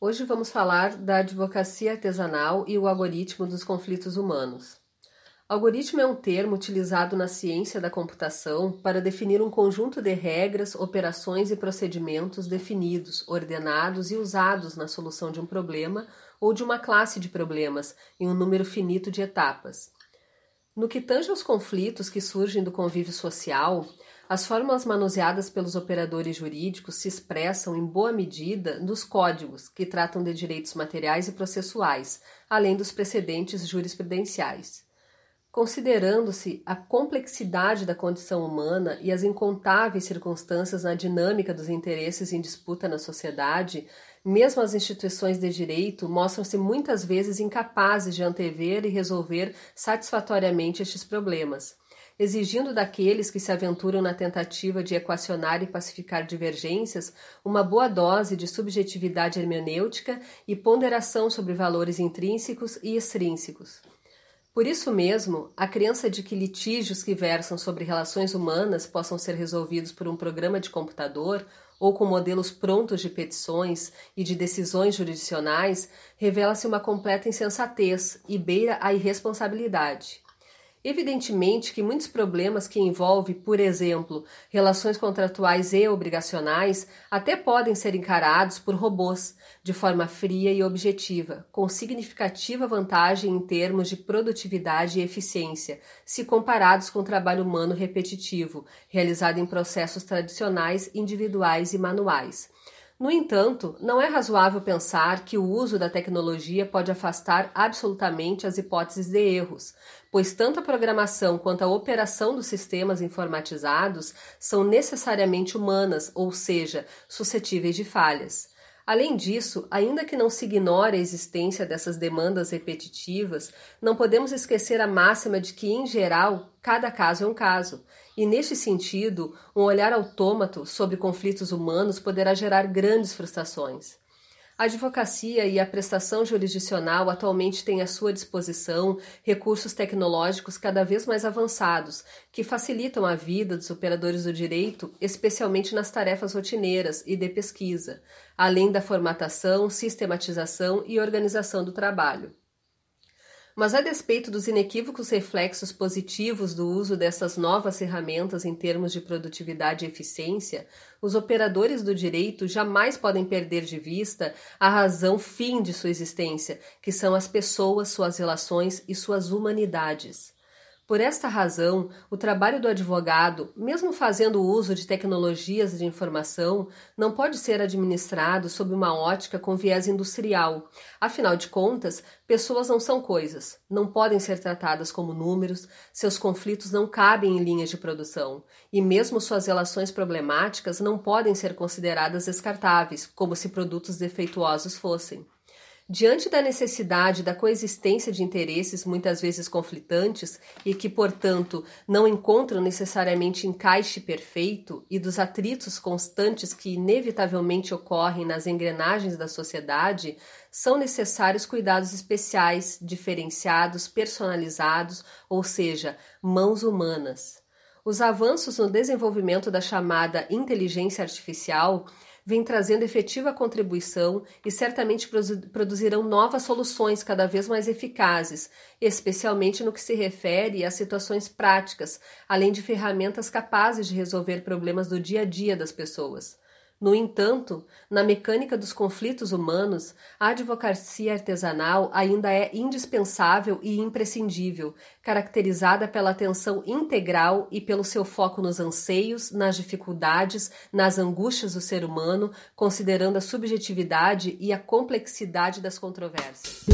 Hoje vamos falar da advocacia artesanal e o algoritmo dos conflitos humanos. Algoritmo é um termo utilizado na ciência da computação para definir um conjunto de regras, operações e procedimentos definidos, ordenados e usados na solução de um problema ou de uma classe de problemas em um número finito de etapas. No que tange aos conflitos que surgem do convívio social, as fórmulas manuseadas pelos operadores jurídicos se expressam em boa medida nos códigos, que tratam de direitos materiais e processuais, além dos precedentes jurisprudenciais. Considerando-se a complexidade da condição humana e as incontáveis circunstâncias na dinâmica dos interesses em disputa na sociedade, mesmo as instituições de direito mostram-se muitas vezes incapazes de antever e resolver satisfatoriamente estes problemas exigindo daqueles que se aventuram na tentativa de equacionar e pacificar divergências uma boa dose de subjetividade hermenêutica e ponderação sobre valores intrínsecos e extrínsecos. Por isso mesmo, a crença de que litígios que versam sobre relações humanas possam ser resolvidos por um programa de computador ou com modelos prontos de petições e de decisões jurisdicionais revela-se uma completa insensatez e beira a irresponsabilidade. Evidentemente que muitos problemas que envolvem, por exemplo, relações contratuais e obrigacionais, até podem ser encarados por robôs, de forma fria e objetiva, com significativa vantagem em termos de produtividade e eficiência, se comparados com o trabalho humano repetitivo, realizado em processos tradicionais, individuais e manuais. No entanto, não é razoável pensar que o uso da tecnologia pode afastar absolutamente as hipóteses de erros, pois tanto a programação quanto a operação dos sistemas informatizados são necessariamente humanas, ou seja, suscetíveis de falhas. Além disso, ainda que não se ignore a existência dessas demandas repetitivas, não podemos esquecer a máxima de que, em geral, cada caso é um caso. E, neste sentido, um olhar autômato sobre conflitos humanos poderá gerar grandes frustrações. A advocacia e a prestação jurisdicional atualmente têm à sua disposição recursos tecnológicos cada vez mais avançados, que facilitam a vida dos operadores do direito, especialmente nas tarefas rotineiras e de pesquisa, além da formatação, sistematização e organização do trabalho. Mas a despeito dos inequívocos reflexos positivos do uso dessas novas ferramentas em termos de produtividade e eficiência, os operadores do direito jamais podem perder de vista a razão fim de sua existência, que são as pessoas, suas relações e suas humanidades. Por esta razão, o trabalho do advogado, mesmo fazendo uso de tecnologias de informação, não pode ser administrado sob uma ótica com viés industrial. Afinal de contas, pessoas não são coisas, não podem ser tratadas como números, seus conflitos não cabem em linhas de produção, e mesmo suas relações problemáticas não podem ser consideradas descartáveis, como se produtos defeituosos fossem. Diante da necessidade da coexistência de interesses muitas vezes conflitantes e que, portanto, não encontram necessariamente encaixe perfeito, e dos atritos constantes que inevitavelmente ocorrem nas engrenagens da sociedade, são necessários cuidados especiais, diferenciados, personalizados, ou seja, mãos humanas. Os avanços no desenvolvimento da chamada inteligência artificial vem trazendo efetiva contribuição e certamente produzirão novas soluções cada vez mais eficazes, especialmente no que se refere às situações práticas, além de ferramentas capazes de resolver problemas do dia a dia das pessoas. No entanto, na mecânica dos conflitos humanos, a advocacia artesanal ainda é indispensável e imprescindível, caracterizada pela atenção integral e pelo seu foco nos anseios, nas dificuldades, nas angústias do ser humano, considerando a subjetividade e a complexidade das controvérsias.